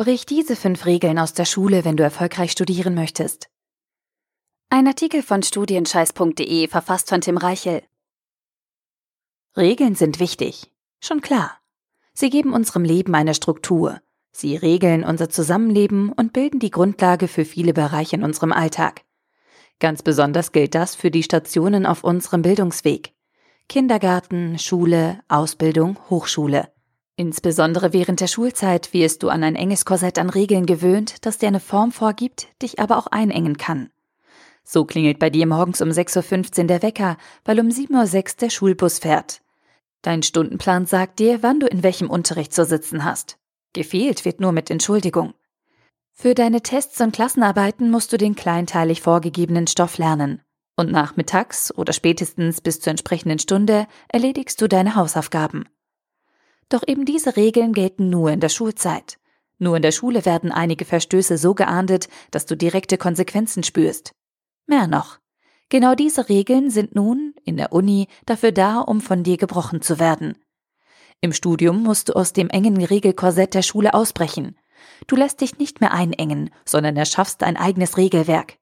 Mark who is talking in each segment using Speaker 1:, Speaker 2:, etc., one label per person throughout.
Speaker 1: Brich diese fünf Regeln aus der Schule, wenn du erfolgreich studieren möchtest. Ein Artikel von studienscheiß.de verfasst von Tim Reichel. Regeln sind wichtig. Schon klar. Sie geben unserem Leben eine Struktur. Sie regeln unser Zusammenleben und bilden die Grundlage für viele Bereiche in unserem Alltag. Ganz besonders gilt das für die Stationen auf unserem Bildungsweg. Kindergarten, Schule, Ausbildung, Hochschule. Insbesondere während der Schulzeit wirst du an ein enges Korsett an Regeln gewöhnt, das dir eine Form vorgibt, dich aber auch einengen kann. So klingelt bei dir morgens um 6.15 Uhr der Wecker, weil um 7.06 Uhr der Schulbus fährt. Dein Stundenplan sagt dir, wann du in welchem Unterricht zu sitzen hast. Gefehlt wird nur mit Entschuldigung. Für deine Tests und Klassenarbeiten musst du den kleinteilig vorgegebenen Stoff lernen. Und nachmittags oder spätestens bis zur entsprechenden Stunde erledigst du deine Hausaufgaben. Doch eben diese Regeln gelten nur in der Schulzeit. Nur in der Schule werden einige Verstöße so geahndet, dass du direkte Konsequenzen spürst. Mehr noch. Genau diese Regeln sind nun, in der Uni, dafür da, um von dir gebrochen zu werden. Im Studium musst du aus dem engen Regelkorsett der Schule ausbrechen. Du lässt dich nicht mehr einengen, sondern erschaffst ein eigenes Regelwerk.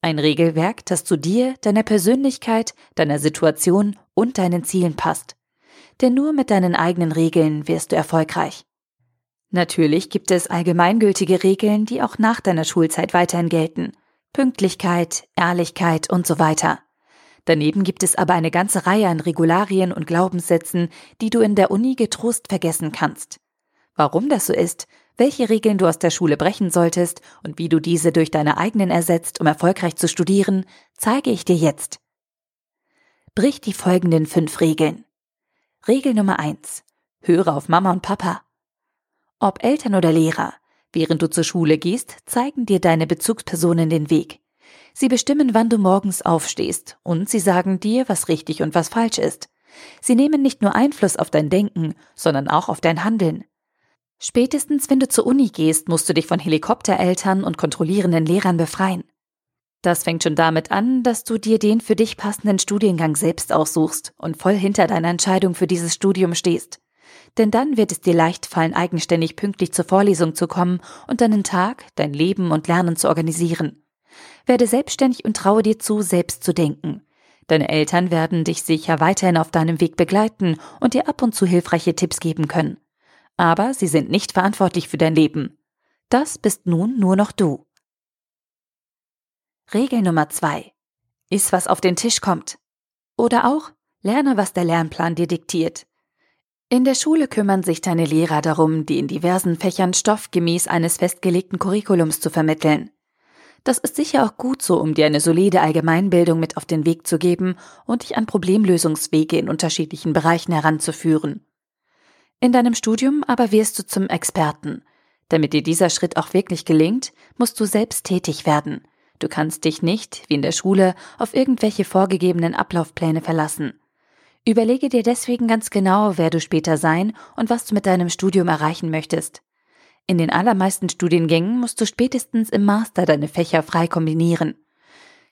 Speaker 1: Ein Regelwerk, das zu dir, deiner Persönlichkeit, deiner Situation und deinen Zielen passt denn nur mit deinen eigenen Regeln wirst du erfolgreich. Natürlich gibt es allgemeingültige Regeln, die auch nach deiner Schulzeit weiterhin gelten. Pünktlichkeit, Ehrlichkeit und so weiter. Daneben gibt es aber eine ganze Reihe an Regularien und Glaubenssätzen, die du in der Uni getrost vergessen kannst. Warum das so ist, welche Regeln du aus der Schule brechen solltest und wie du diese durch deine eigenen ersetzt, um erfolgreich zu studieren, zeige ich dir jetzt. Brich die folgenden fünf Regeln. Regel Nummer eins: Höre auf Mama und Papa. Ob Eltern oder Lehrer, während du zur Schule gehst, zeigen dir deine Bezugspersonen den Weg. Sie bestimmen, wann du morgens aufstehst und sie sagen dir, was richtig und was falsch ist. Sie nehmen nicht nur Einfluss auf dein Denken, sondern auch auf dein Handeln. Spätestens, wenn du zur Uni gehst, musst du dich von Helikoptereltern und kontrollierenden Lehrern befreien. Das fängt schon damit an, dass du dir den für dich passenden Studiengang selbst aussuchst und voll hinter deiner Entscheidung für dieses Studium stehst. Denn dann wird es dir leicht fallen, eigenständig pünktlich zur Vorlesung zu kommen und deinen Tag, dein Leben und Lernen zu organisieren. Werde selbstständig und traue dir zu, selbst zu denken. Deine Eltern werden dich sicher weiterhin auf deinem Weg begleiten und dir ab und zu hilfreiche Tipps geben können. Aber sie sind nicht verantwortlich für dein Leben. Das bist nun nur noch du. Regel Nummer zwei. Iss, was auf den Tisch kommt. Oder auch, lerne, was der Lernplan dir diktiert. In der Schule kümmern sich deine Lehrer darum, die in diversen Fächern Stoff gemäß eines festgelegten Curriculums zu vermitteln. Das ist sicher auch gut so, um dir eine solide Allgemeinbildung mit auf den Weg zu geben und dich an Problemlösungswege in unterschiedlichen Bereichen heranzuführen. In deinem Studium aber wirst du zum Experten. Damit dir dieser Schritt auch wirklich gelingt, musst du selbst tätig werden. Du kannst dich nicht, wie in der Schule, auf irgendwelche vorgegebenen Ablaufpläne verlassen. Überlege dir deswegen ganz genau, wer du später sein und was du mit deinem Studium erreichen möchtest. In den allermeisten Studiengängen musst du spätestens im Master deine Fächer frei kombinieren.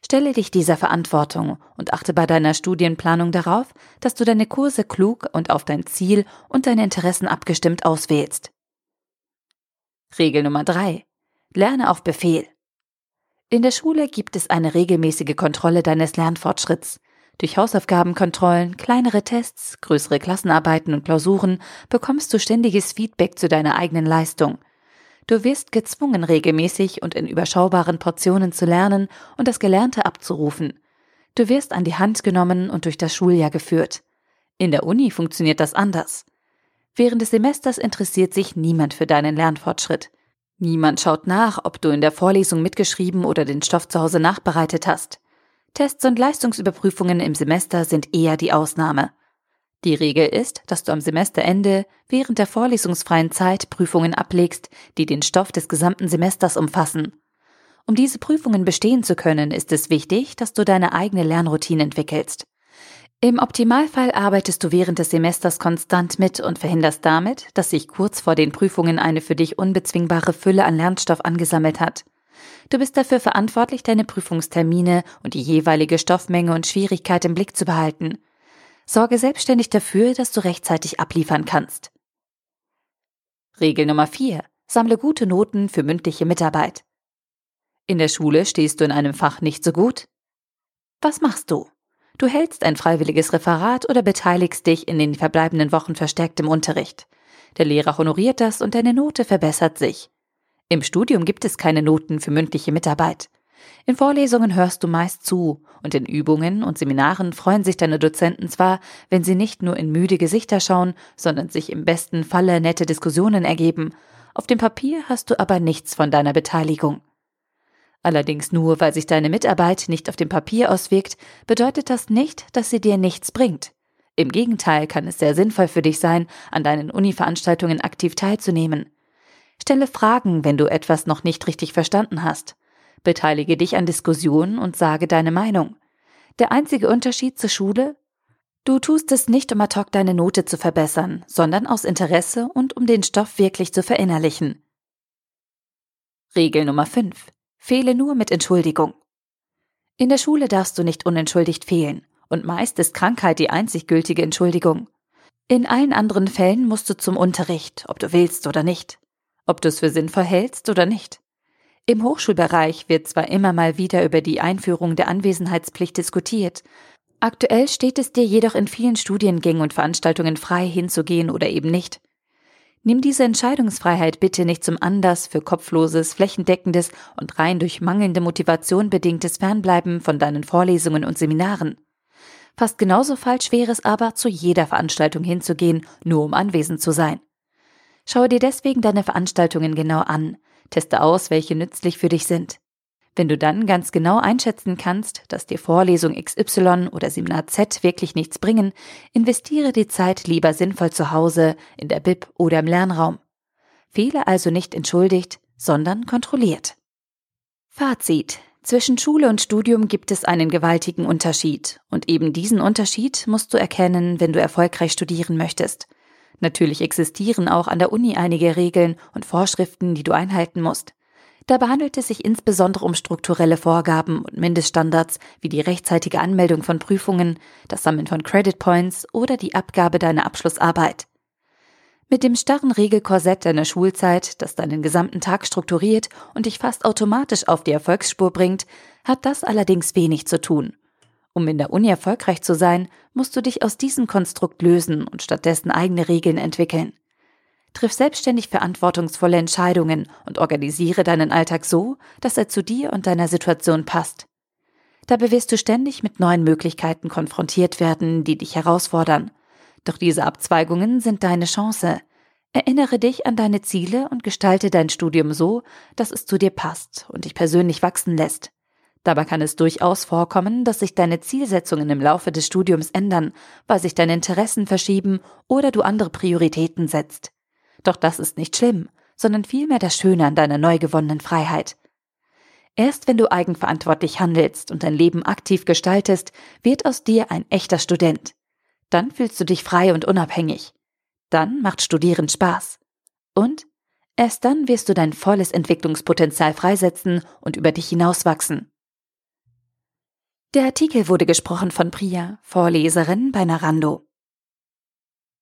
Speaker 1: Stelle dich dieser Verantwortung und achte bei deiner Studienplanung darauf, dass du deine Kurse klug und auf dein Ziel und deine Interessen abgestimmt auswählst. Regel Nummer drei: Lerne auf Befehl. In der Schule gibt es eine regelmäßige Kontrolle deines Lernfortschritts. Durch Hausaufgabenkontrollen, kleinere Tests, größere Klassenarbeiten und Klausuren bekommst du ständiges Feedback zu deiner eigenen Leistung. Du wirst gezwungen, regelmäßig und in überschaubaren Portionen zu lernen und das Gelernte abzurufen. Du wirst an die Hand genommen und durch das Schuljahr geführt. In der Uni funktioniert das anders. Während des Semesters interessiert sich niemand für deinen Lernfortschritt. Niemand schaut nach, ob du in der Vorlesung mitgeschrieben oder den Stoff zu Hause nachbereitet hast. Tests und Leistungsüberprüfungen im Semester sind eher die Ausnahme. Die Regel ist, dass du am Semesterende während der vorlesungsfreien Zeit Prüfungen ablegst, die den Stoff des gesamten Semesters umfassen. Um diese Prüfungen bestehen zu können, ist es wichtig, dass du deine eigene Lernroutine entwickelst. Im Optimalfall arbeitest du während des Semesters konstant mit und verhinderst damit, dass sich kurz vor den Prüfungen eine für dich unbezwingbare Fülle an Lernstoff angesammelt hat. Du bist dafür verantwortlich, deine Prüfungstermine und die jeweilige Stoffmenge und Schwierigkeit im Blick zu behalten. Sorge selbstständig dafür, dass du rechtzeitig abliefern kannst. Regel Nummer 4. Sammle gute Noten für mündliche Mitarbeit. In der Schule stehst du in einem Fach nicht so gut? Was machst du? Du hältst ein freiwilliges Referat oder beteiligst dich in den verbleibenden Wochen verstärkt im Unterricht. Der Lehrer honoriert das und deine Note verbessert sich. Im Studium gibt es keine Noten für mündliche Mitarbeit. In Vorlesungen hörst du meist zu und in Übungen und Seminaren freuen sich deine Dozenten zwar, wenn sie nicht nur in müde Gesichter schauen, sondern sich im besten Falle nette Diskussionen ergeben. Auf dem Papier hast du aber nichts von deiner Beteiligung. Allerdings nur, weil sich deine Mitarbeit nicht auf dem Papier auswirkt, bedeutet das nicht, dass sie dir nichts bringt. Im Gegenteil kann es sehr sinnvoll für dich sein, an deinen Uni-Veranstaltungen aktiv teilzunehmen. Stelle Fragen, wenn du etwas noch nicht richtig verstanden hast. Beteilige dich an Diskussionen und sage deine Meinung. Der einzige Unterschied zur Schule? Du tust es nicht, um ad hoc deine Note zu verbessern, sondern aus Interesse und um den Stoff wirklich zu verinnerlichen. Regel Nummer 5. Fehle nur mit Entschuldigung. In der Schule darfst du nicht unentschuldigt fehlen, und meist ist Krankheit die einzig gültige Entschuldigung. In allen anderen Fällen musst du zum Unterricht, ob du willst oder nicht, ob du es für sinnvoll hältst oder nicht. Im Hochschulbereich wird zwar immer mal wieder über die Einführung der Anwesenheitspflicht diskutiert, aktuell steht es dir jedoch in vielen Studiengängen und Veranstaltungen frei hinzugehen oder eben nicht. Nimm diese Entscheidungsfreiheit bitte nicht zum Anlass für kopfloses, flächendeckendes und rein durch mangelnde Motivation bedingtes Fernbleiben von deinen Vorlesungen und Seminaren. Fast genauso falsch wäre es aber, zu jeder Veranstaltung hinzugehen, nur um anwesend zu sein. Schaue dir deswegen deine Veranstaltungen genau an, teste aus, welche nützlich für dich sind. Wenn du dann ganz genau einschätzen kannst, dass dir Vorlesung XY oder Seminar Z wirklich nichts bringen, investiere die Zeit lieber sinnvoll zu Hause, in der Bib oder im Lernraum. Fehle also nicht entschuldigt, sondern kontrolliert. Fazit. Zwischen Schule und Studium gibt es einen gewaltigen Unterschied, und eben diesen Unterschied musst du erkennen, wenn du erfolgreich studieren möchtest. Natürlich existieren auch an der Uni einige Regeln und Vorschriften, die du einhalten musst. Dabei handelt es sich insbesondere um strukturelle Vorgaben und Mindeststandards wie die rechtzeitige Anmeldung von Prüfungen, das Sammeln von Credit Points oder die Abgabe deiner Abschlussarbeit. Mit dem starren Regelkorsett deiner Schulzeit, das deinen gesamten Tag strukturiert und dich fast automatisch auf die Erfolgsspur bringt, hat das allerdings wenig zu tun. Um in der Uni erfolgreich zu sein, musst du dich aus diesem Konstrukt lösen und stattdessen eigene Regeln entwickeln. Triff selbstständig verantwortungsvolle Entscheidungen und organisiere deinen Alltag so, dass er zu dir und deiner Situation passt. Dabei wirst du ständig mit neuen Möglichkeiten konfrontiert werden, die dich herausfordern. Doch diese Abzweigungen sind deine Chance. Erinnere dich an deine Ziele und gestalte dein Studium so, dass es zu dir passt und dich persönlich wachsen lässt. Dabei kann es durchaus vorkommen, dass sich deine Zielsetzungen im Laufe des Studiums ändern, weil sich deine Interessen verschieben oder du andere Prioritäten setzt. Doch das ist nicht schlimm, sondern vielmehr das Schöne an deiner neu gewonnenen Freiheit. Erst wenn du eigenverantwortlich handelst und dein Leben aktiv gestaltest, wird aus dir ein echter Student. Dann fühlst du dich frei und unabhängig. Dann macht Studieren Spaß. Und erst dann wirst du dein volles Entwicklungspotenzial freisetzen und über dich hinauswachsen. Der Artikel wurde gesprochen von Priya, Vorleserin bei Narando.